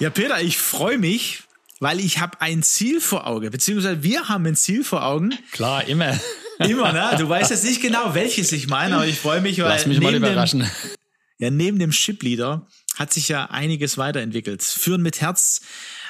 Ja, Peter, ich freue mich, weil ich habe ein Ziel vor Augen, beziehungsweise wir haben ein Ziel vor Augen. Klar, immer. Immer, ne? Du weißt jetzt nicht genau, welches ich meine, aber ich freue mich, weil Lass mich mal überraschen. Dem, ja, neben dem Shipleader hat sich ja einiges weiterentwickelt. Führen mit Herz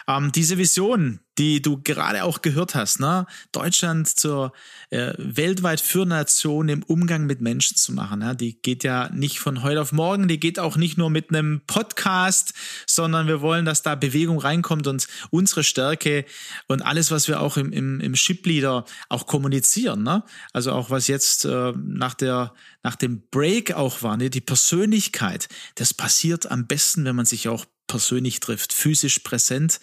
ähm, diese Vision, die du gerade auch gehört hast, ne? Deutschland zur äh, weltweit führenden Nation im Umgang mit Menschen zu machen, ne? die geht ja nicht von heute auf morgen, die geht auch nicht nur mit einem Podcast, sondern wir wollen, dass da Bewegung reinkommt und unsere Stärke und alles, was wir auch im, im, im Shipleader auch kommunizieren, ne? also auch was jetzt äh, nach der nach dem Break auch war, ne? die Persönlichkeit, das passiert am besten, wenn man sich auch persönlich trifft, physisch präsent.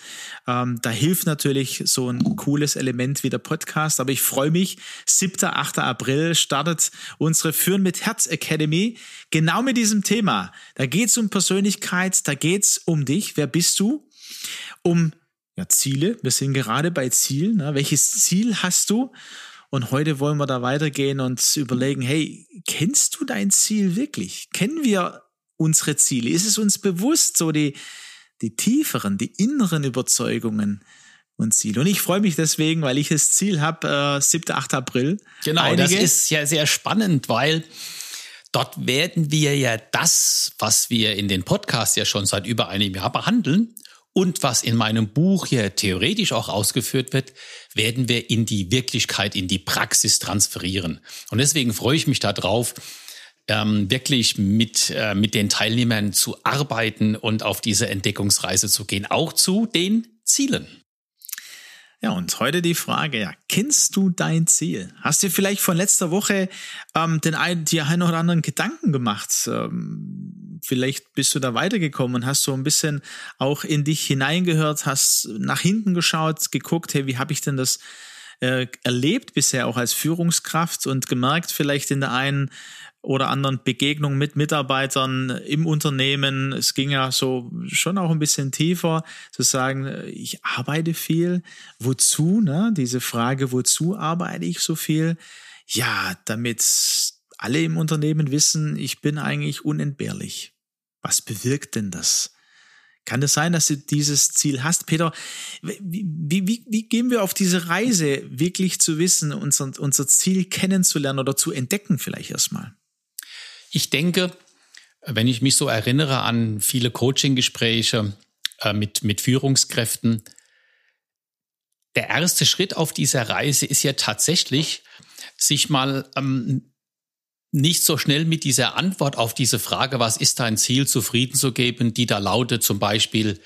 Ähm, da hilft natürlich so ein cooles Element wie der Podcast. Aber ich freue mich, 7. 8. April startet unsere Führen mit Herz Academy genau mit diesem Thema. Da geht es um Persönlichkeit, da geht es um dich. Wer bist du? Um ja, Ziele. Wir sind gerade bei Zielen. Ne? Welches Ziel hast du? Und heute wollen wir da weitergehen und überlegen, hey, kennst du dein Ziel wirklich? Kennen wir unsere Ziele? Ist es uns bewusst, so die, die tieferen, die inneren Überzeugungen und Ziele? Und ich freue mich deswegen, weil ich das Ziel habe, äh, 7., 8. April. Genau, Einige. das ist ja sehr spannend, weil dort werden wir ja das, was wir in den Podcasts ja schon seit über einem Jahr behandeln, und was in meinem Buch hier theoretisch auch ausgeführt wird, werden wir in die Wirklichkeit, in die Praxis transferieren. Und deswegen freue ich mich darauf, ähm, wirklich mit, äh, mit den Teilnehmern zu arbeiten und auf diese Entdeckungsreise zu gehen, auch zu den Zielen. Ja, und heute die Frage, ja, kennst du dein Ziel? Hast du vielleicht von letzter Woche ähm, den ein, die einen oder anderen Gedanken gemacht? Ähm, vielleicht bist du da weitergekommen und hast so ein bisschen auch in dich hineingehört, hast nach hinten geschaut, geguckt, hey, wie habe ich denn das äh, erlebt bisher auch als Führungskraft und gemerkt vielleicht in der einen oder anderen Begegnungen mit Mitarbeitern im Unternehmen. Es ging ja so schon auch ein bisschen tiefer zu sagen, ich arbeite viel. Wozu? Ne? Diese Frage, wozu arbeite ich so viel? Ja, damit alle im Unternehmen wissen, ich bin eigentlich unentbehrlich. Was bewirkt denn das? Kann es sein, dass du dieses Ziel hast? Peter, wie, wie, wie gehen wir auf diese Reise, wirklich zu wissen, unser, unser Ziel kennenzulernen oder zu entdecken vielleicht erstmal? Ich denke, wenn ich mich so erinnere an viele Coaching-Gespräche äh, mit, mit Führungskräften, der erste Schritt auf dieser Reise ist ja tatsächlich, sich mal ähm, nicht so schnell mit dieser Antwort auf diese Frage, was ist dein Ziel, zufrieden zu geben, die da lautet zum Beispiel,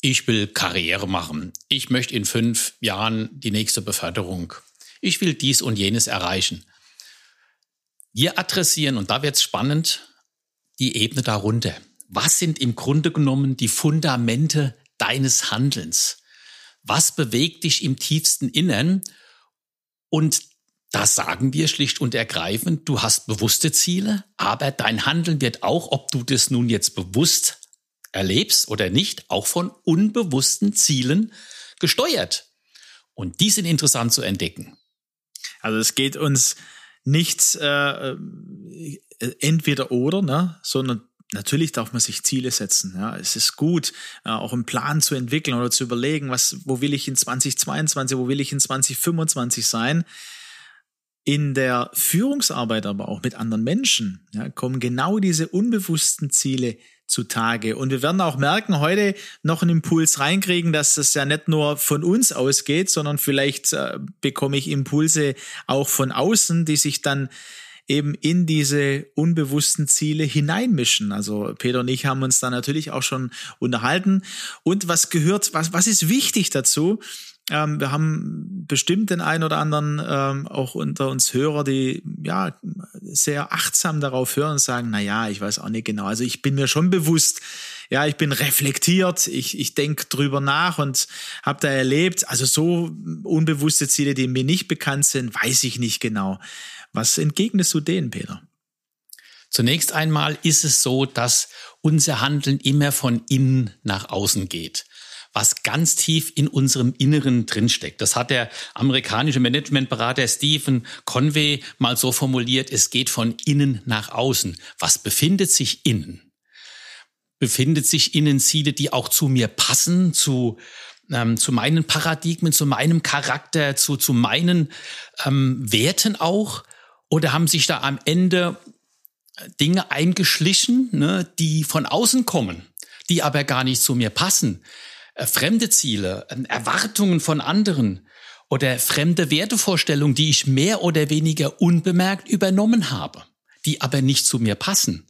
ich will Karriere machen, ich möchte in fünf Jahren die nächste Beförderung, ich will dies und jenes erreichen. Wir adressieren, und da wird es spannend, die Ebene darunter. Was sind im Grunde genommen die Fundamente deines Handelns? Was bewegt dich im tiefsten Innern? Und da sagen wir schlicht und ergreifend, du hast bewusste Ziele, aber dein Handeln wird auch, ob du das nun jetzt bewusst erlebst oder nicht, auch von unbewussten Zielen gesteuert. Und die sind interessant zu entdecken. Also es geht uns nicht äh, äh, entweder oder, ne, sondern Natürlich darf man sich Ziele setzen. Ja, es ist gut, äh, auch einen Plan zu entwickeln oder zu überlegen, was, wo will ich in 2022, wo will ich in 2025 sein. In der Führungsarbeit aber auch mit anderen Menschen ja, kommen genau diese unbewussten Ziele zutage. Und wir werden auch merken, heute noch einen Impuls reinkriegen, dass es ja nicht nur von uns ausgeht, sondern vielleicht äh, bekomme ich Impulse auch von außen, die sich dann eben in diese unbewussten Ziele hineinmischen. Also Peter und ich haben uns da natürlich auch schon unterhalten. Und was gehört, was, was ist wichtig dazu? Ähm, wir haben bestimmt den einen oder anderen ähm, auch unter uns Hörer, die ja sehr achtsam darauf hören und sagen, na ja, ich weiß auch nicht genau. Also ich bin mir schon bewusst, ja, ich bin reflektiert, ich, ich denke drüber nach und habe da erlebt, also so unbewusste Ziele, die mir nicht bekannt sind, weiß ich nicht genau. Was entgegnest du denen, Peter? Zunächst einmal ist es so, dass unser Handeln immer von innen nach außen geht was ganz tief in unserem Inneren drinsteckt. Das hat der amerikanische Managementberater Stephen Conway mal so formuliert, es geht von innen nach außen. Was befindet sich innen? Befindet sich innen Ziele, die auch zu mir passen, zu ähm, zu meinen Paradigmen, zu meinem Charakter, zu, zu meinen ähm, Werten auch? Oder haben sich da am Ende Dinge eingeschlichen, ne, die von außen kommen, die aber gar nicht zu mir passen? Äh, fremde Ziele, äh, Erwartungen von anderen oder fremde Wertevorstellungen, die ich mehr oder weniger unbemerkt übernommen habe, die aber nicht zu mir passen.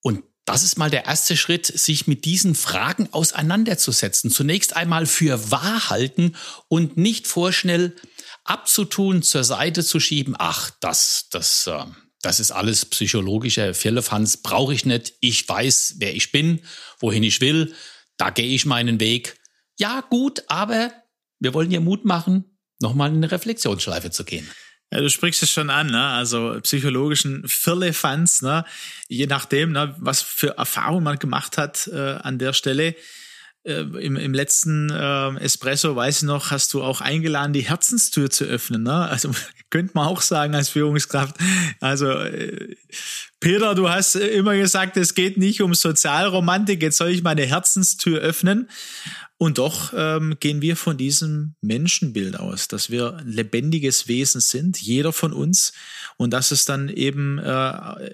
Und das ist mal der erste Schritt, sich mit diesen Fragen auseinanderzusetzen. Zunächst einmal für wahr halten und nicht vorschnell abzutun, zur Seite zu schieben. Ach, das, das, äh, das ist alles psychologischer Firlefanz, brauche ich nicht. Ich weiß, wer ich bin, wohin ich will da gehe ich meinen Weg. Ja, gut, aber wir wollen ihr Mut machen, nochmal in eine Reflexionsschleife zu gehen. Ja, du sprichst es schon an, ne? also psychologischen Firlefanz, ne? je nachdem, ne, was für Erfahrungen man gemacht hat äh, an der Stelle. Äh, im, im letzten äh, Espresso, weiß ich noch, hast du auch eingeladen, die Herzenstür zu öffnen. Ne? Also könnte man auch sagen als Führungskraft. Also äh, Peter, du hast immer gesagt, es geht nicht um Sozialromantik, jetzt soll ich meine Herzenstür öffnen. Und doch ähm, gehen wir von diesem Menschenbild aus, dass wir lebendiges Wesen sind, jeder von uns, und dass es dann eben äh,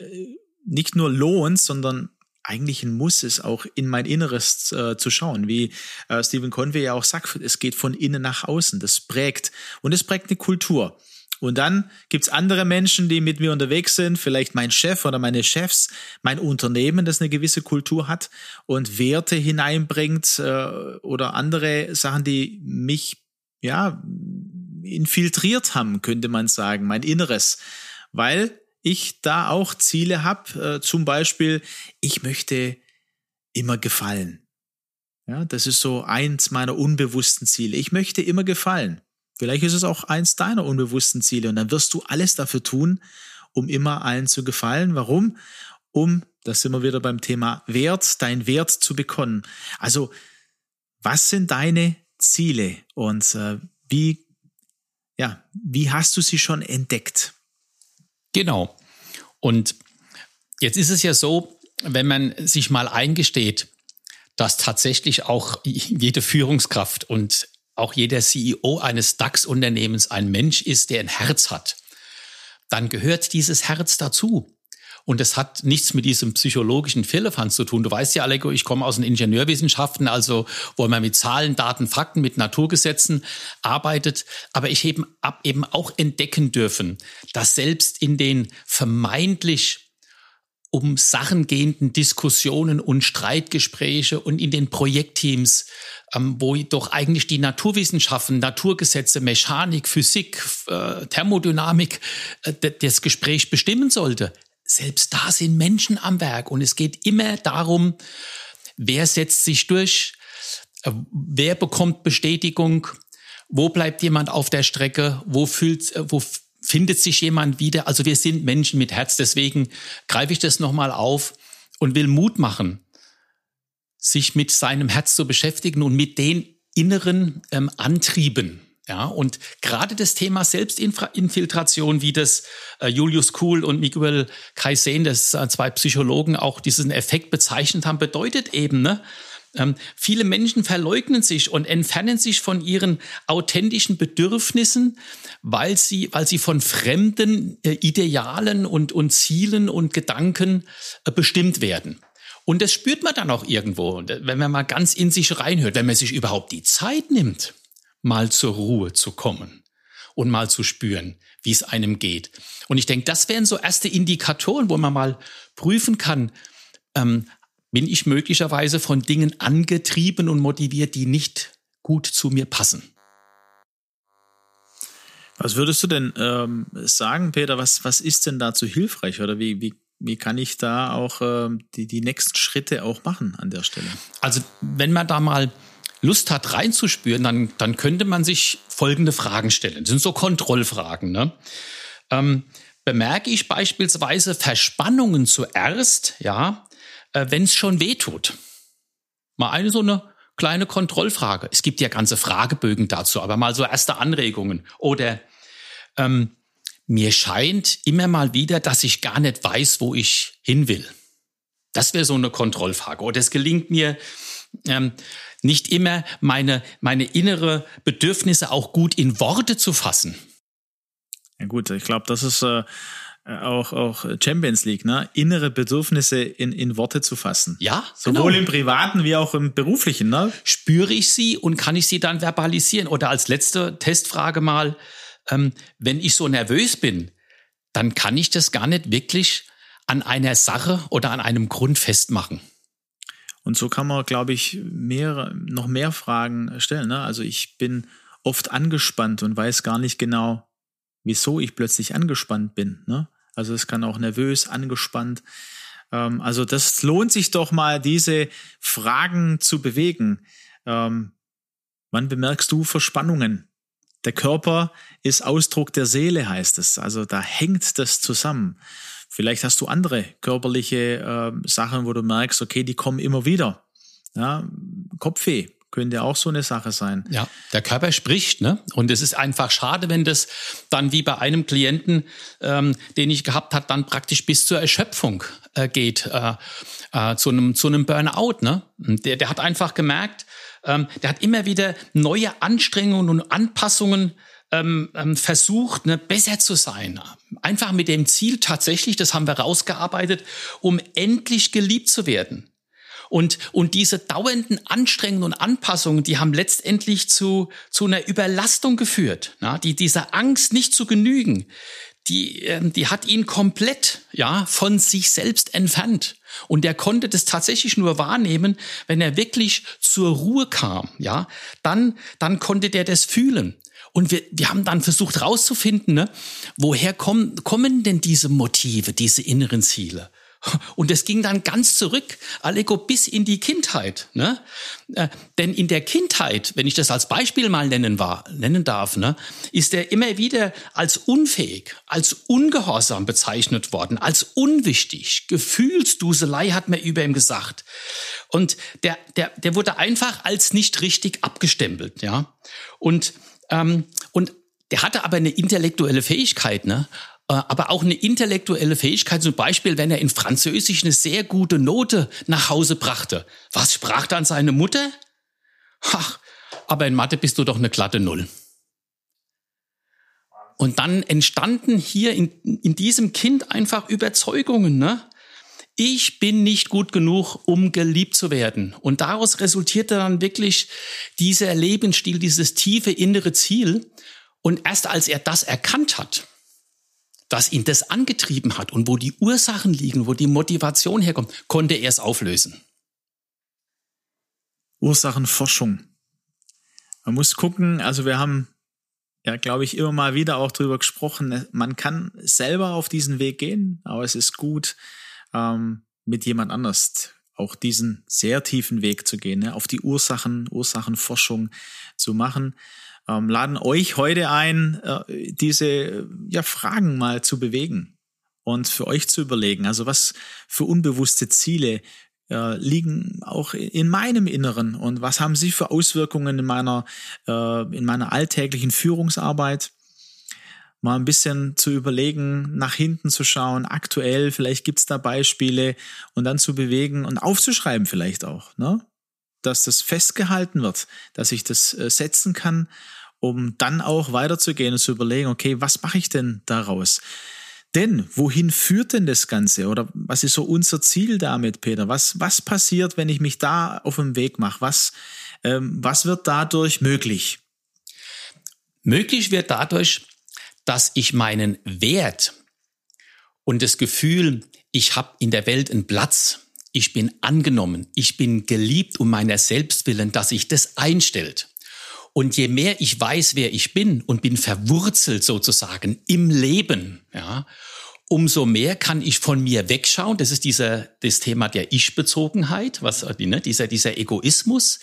nicht nur lohnt, sondern eigentlich ein Muss ist, auch in mein Inneres äh, zu schauen. Wie äh, Stephen Conway ja auch sagt, es geht von innen nach außen, das prägt und es prägt eine Kultur. Und dann gibt's andere Menschen, die mit mir unterwegs sind, vielleicht mein Chef oder meine Chefs, mein Unternehmen, das eine gewisse Kultur hat und Werte hineinbringt äh, oder andere Sachen, die mich ja infiltriert haben, könnte man sagen, mein Inneres, weil ich da auch Ziele habe, äh, zum Beispiel, ich möchte immer gefallen. Ja, das ist so eins meiner unbewussten Ziele. Ich möchte immer gefallen. Vielleicht ist es auch eins deiner unbewussten Ziele und dann wirst du alles dafür tun, um immer allen zu gefallen. Warum? Um, das sind wir wieder beim Thema Wert, dein Wert zu bekommen. Also, was sind deine Ziele und äh, wie, ja, wie hast du sie schon entdeckt? Genau. Und jetzt ist es ja so, wenn man sich mal eingesteht, dass tatsächlich auch jede Führungskraft und auch jeder CEO eines DAX-Unternehmens ein Mensch ist, der ein Herz hat, dann gehört dieses Herz dazu. Und es hat nichts mit diesem psychologischen Firlefanz zu tun. Du weißt ja, Aleko, ich komme aus den Ingenieurwissenschaften, also wo man mit Zahlen, Daten, Fakten, mit Naturgesetzen arbeitet. Aber ich eben, ab eben auch entdecken dürfen, dass selbst in den vermeintlich um Sachen gehenden Diskussionen und Streitgespräche und in den Projektteams, ähm, wo doch eigentlich die Naturwissenschaften, Naturgesetze, Mechanik, Physik, äh, Thermodynamik äh, das Gespräch bestimmen sollte. Selbst da sind Menschen am Werk und es geht immer darum, wer setzt sich durch, äh, wer bekommt Bestätigung, wo bleibt jemand auf der Strecke, wo fühlt, äh, wo findet sich jemand wieder. Also wir sind Menschen mit Herz, deswegen greife ich das nochmal auf und will Mut machen, sich mit seinem Herz zu beschäftigen und mit den inneren ähm, Antrieben. Ja, und gerade das Thema Selbstinfiltration, wie das äh, Julius Kuhl und Miguel Kaisen, das äh, zwei Psychologen, auch diesen Effekt bezeichnet haben, bedeutet eben, ne, ähm, viele Menschen verleugnen sich und entfernen sich von ihren authentischen Bedürfnissen, weil sie, weil sie von fremden äh, Idealen und, und Zielen und Gedanken bestimmt werden. Und das spürt man dann auch irgendwo, wenn man mal ganz in sich reinhört, wenn man sich überhaupt die Zeit nimmt, mal zur Ruhe zu kommen und mal zu spüren, wie es einem geht. Und ich denke, das wären so erste Indikatoren, wo man mal prüfen kann, ähm, bin ich möglicherweise von Dingen angetrieben und motiviert, die nicht gut zu mir passen. Was würdest du denn ähm, sagen, Peter? Was, was ist denn dazu hilfreich oder wie, wie, wie kann ich da auch ähm, die, die nächsten Schritte auch machen an der Stelle? Also, wenn man da mal Lust hat reinzuspüren, dann, dann könnte man sich folgende Fragen stellen. Das sind so Kontrollfragen. Ne? Ähm, bemerke ich beispielsweise Verspannungen zuerst, ja, äh, wenn es schon weh tut? Mal eine so eine kleine Kontrollfrage. Es gibt ja ganze Fragebögen dazu, aber mal so erste Anregungen. Oder ähm, mir scheint immer mal wieder, dass ich gar nicht weiß, wo ich hin will. Das wäre so eine Kontrollfrage. Oder es gelingt mir ähm, nicht immer, meine, meine innere Bedürfnisse auch gut in Worte zu fassen. Ja gut, ich glaube, das ist äh, auch, auch Champions League, ne? Innere Bedürfnisse in, in Worte zu fassen. Ja, sowohl genau. im privaten wie auch im beruflichen, ne? Spüre ich sie und kann ich sie dann verbalisieren? Oder als letzte Testfrage mal, ähm, wenn ich so nervös bin, dann kann ich das gar nicht wirklich an einer Sache oder an einem Grund festmachen. Und so kann man, glaube ich, mehr, noch mehr Fragen stellen. Ne? Also ich bin oft angespannt und weiß gar nicht genau, wieso ich plötzlich angespannt bin. Ne? Also es kann auch nervös, angespannt. Ähm, also das lohnt sich doch mal, diese Fragen zu bewegen. Ähm, wann bemerkst du Verspannungen? Der Körper ist Ausdruck der Seele, heißt es. Also da hängt das zusammen. Vielleicht hast du andere körperliche äh, Sachen, wo du merkst, okay, die kommen immer wieder. Ja, Kopfweh, könnte auch so eine Sache sein. Ja, der Körper spricht, ne? Und es ist einfach schade, wenn das dann wie bei einem Klienten, ähm, den ich gehabt hat, dann praktisch bis zur Erschöpfung äh, geht, äh, äh, zu einem zu einem Burnout, ne? Der, der hat einfach gemerkt, ähm, der hat immer wieder neue Anstrengungen und Anpassungen ähm, ähm, versucht, ne, besser zu sein. Einfach mit dem Ziel tatsächlich, das haben wir rausgearbeitet, um endlich geliebt zu werden. Und, und diese dauernden Anstrengungen und Anpassungen, die haben letztendlich zu, zu einer Überlastung geführt. Na, die, diese Angst nicht zu genügen, die, ähm, die hat ihn komplett, ja, von sich selbst entfernt. Und er konnte das tatsächlich nur wahrnehmen, wenn er wirklich zur Ruhe kam, ja. Dann, dann konnte der das fühlen. Und wir, wir haben dann versucht herauszufinden, ne, woher kommen, kommen denn diese Motive, diese inneren Ziele? Und es ging dann ganz zurück, Allego, bis in die Kindheit. Ne? Äh, denn in der Kindheit, wenn ich das als Beispiel mal nennen, war, nennen darf, ne, ist er immer wieder als unfähig, als ungehorsam bezeichnet worden, als unwichtig. Gefühlsduselei hat man über ihm gesagt. Und der, der, der wurde einfach als nicht richtig abgestempelt. Ja? Und, ähm, und der hatte aber eine intellektuelle Fähigkeit, ne? Äh, aber auch eine intellektuelle Fähigkeit, zum Beispiel, wenn er in Französisch eine sehr gute Note nach Hause brachte. Was sprach dann seine Mutter? Ach, aber in Mathe bist du doch eine glatte Null. Und dann entstanden hier in, in diesem Kind einfach Überzeugungen, ne? Ich bin nicht gut genug, um geliebt zu werden. Und daraus resultierte dann wirklich dieser Lebensstil, dieses tiefe innere Ziel. Und erst als er das erkannt hat, dass ihn das angetrieben hat und wo die Ursachen liegen, wo die Motivation herkommt, konnte er es auflösen. Ursachenforschung. Man muss gucken, also wir haben ja, glaube ich, immer mal wieder auch drüber gesprochen. Man kann selber auf diesen Weg gehen, aber es ist gut, ähm, mit jemand anders auch diesen sehr tiefen Weg zu gehen, ne? auf die Ursachen, Ursachenforschung zu machen ähm, laden euch heute ein, äh, diese ja, Fragen mal zu bewegen und für euch zu überlegen. Also was für unbewusste Ziele äh, liegen auch in meinem Inneren und was haben sie für Auswirkungen in meiner, äh, in meiner alltäglichen Führungsarbeit? Mal ein bisschen zu überlegen, nach hinten zu schauen, aktuell, vielleicht gibt's da Beispiele und dann zu bewegen und aufzuschreiben vielleicht auch, ne? dass das festgehalten wird, dass ich das äh, setzen kann um dann auch weiterzugehen und zu überlegen, okay, was mache ich denn daraus? Denn wohin führt denn das Ganze? Oder was ist so unser Ziel damit, Peter? Was, was passiert, wenn ich mich da auf den Weg mache? Was, ähm, was wird dadurch möglich? Möglich wird dadurch, dass ich meinen Wert und das Gefühl, ich habe in der Welt einen Platz, ich bin angenommen, ich bin geliebt um meiner selbst willen, dass sich das einstellt. Und je mehr ich weiß, wer ich bin und bin verwurzelt sozusagen im Leben, ja, umso mehr kann ich von mir wegschauen. Das ist dieser, das Thema der Ich-Bezogenheit, was, ne, dieser, dieser Egoismus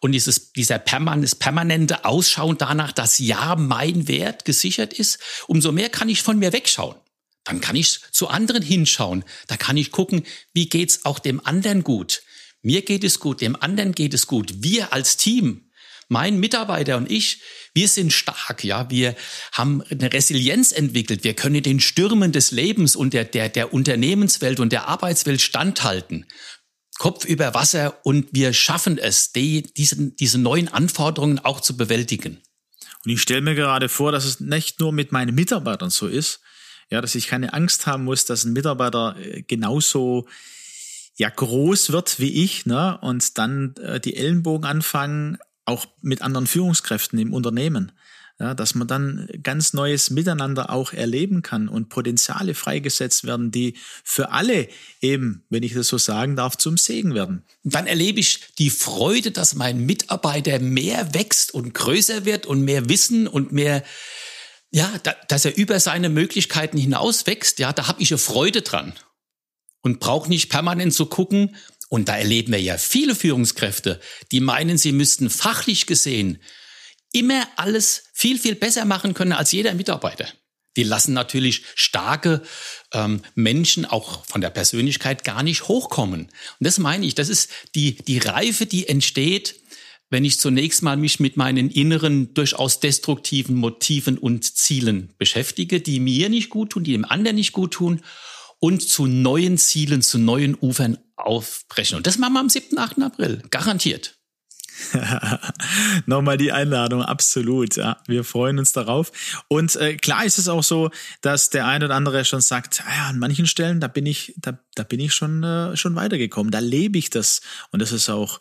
und dieses, dieser permanent, permanente Ausschauen danach, dass ja mein Wert gesichert ist. Umso mehr kann ich von mir wegschauen. Dann kann ich zu anderen hinschauen. Da kann ich gucken, wie geht's auch dem anderen gut. Mir geht es gut, dem anderen geht es gut. Wir als Team, mein Mitarbeiter und ich, wir sind stark, ja, wir haben eine Resilienz entwickelt. Wir können den Stürmen des Lebens und der, der, der Unternehmenswelt und der Arbeitswelt standhalten. Kopf über Wasser und wir schaffen es, die, diese, diese neuen Anforderungen auch zu bewältigen. Und ich stelle mir gerade vor, dass es nicht nur mit meinen Mitarbeitern so ist, ja, dass ich keine Angst haben muss, dass ein Mitarbeiter äh, genauso ja groß wird wie ich, ne, und dann äh, die Ellenbogen anfangen, auch mit anderen Führungskräften im Unternehmen. Ja, dass man dann ganz neues Miteinander auch erleben kann und Potenziale freigesetzt werden, die für alle eben, wenn ich das so sagen darf, zum Segen werden. Dann erlebe ich die Freude, dass mein Mitarbeiter mehr wächst und größer wird und mehr Wissen und mehr, ja, da, dass er über seine Möglichkeiten hinaus wächst. Ja, da habe ich eine Freude dran und brauche nicht permanent zu gucken, und da erleben wir ja viele Führungskräfte, die meinen, sie müssten fachlich gesehen immer alles viel, viel besser machen können als jeder Mitarbeiter. Die lassen natürlich starke ähm, Menschen auch von der Persönlichkeit gar nicht hochkommen. Und das meine ich, das ist die, die Reife, die entsteht, wenn ich zunächst mal mich mit meinen inneren, durchaus destruktiven Motiven und Zielen beschäftige, die mir nicht gut tun, die dem anderen nicht gut tun und zu neuen Zielen, zu neuen Ufern aufbrechen. Und das machen wir am 7., 8. April. Garantiert. Nochmal die Einladung, absolut. Ja, wir freuen uns darauf. Und äh, klar ist es auch so, dass der eine oder andere schon sagt, ah ja, an manchen Stellen, da bin ich, da, da bin ich schon, äh, schon weitergekommen. Da lebe ich das. Und das ist auch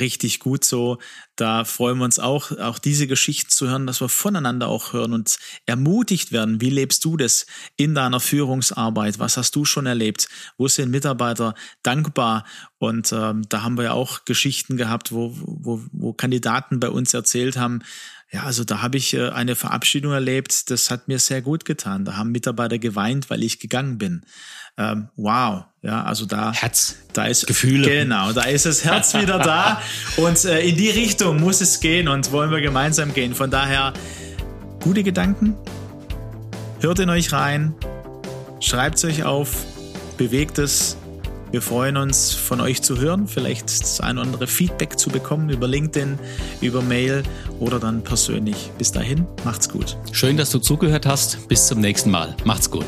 richtig gut so. Da freuen wir uns auch, auch diese Geschichten zu hören, dass wir voneinander auch hören und ermutigt werden. Wie lebst du das in deiner Führungsarbeit? Was hast du schon erlebt? Wo sind Mitarbeiter dankbar? Und ähm, da haben wir ja auch Geschichten gehabt, wo, wo, wo Kandidaten bei uns erzählt haben, ja, also da habe ich äh, eine Verabschiedung erlebt, das hat mir sehr gut getan. Da haben Mitarbeiter geweint, weil ich gegangen bin. Ähm, wow, ja, also da Herz, da ist Gefühle. Genau, da ist das Herz wieder da und äh, in die Richtung muss es gehen und wollen wir gemeinsam gehen. Von daher gute Gedanken, hört in euch rein, schreibt es euch auf, bewegt es wir freuen uns, von euch zu hören, vielleicht das ein oder andere Feedback zu bekommen über LinkedIn, über Mail oder dann persönlich. Bis dahin, macht's gut. Schön, dass du zugehört hast. Bis zum nächsten Mal. Macht's gut.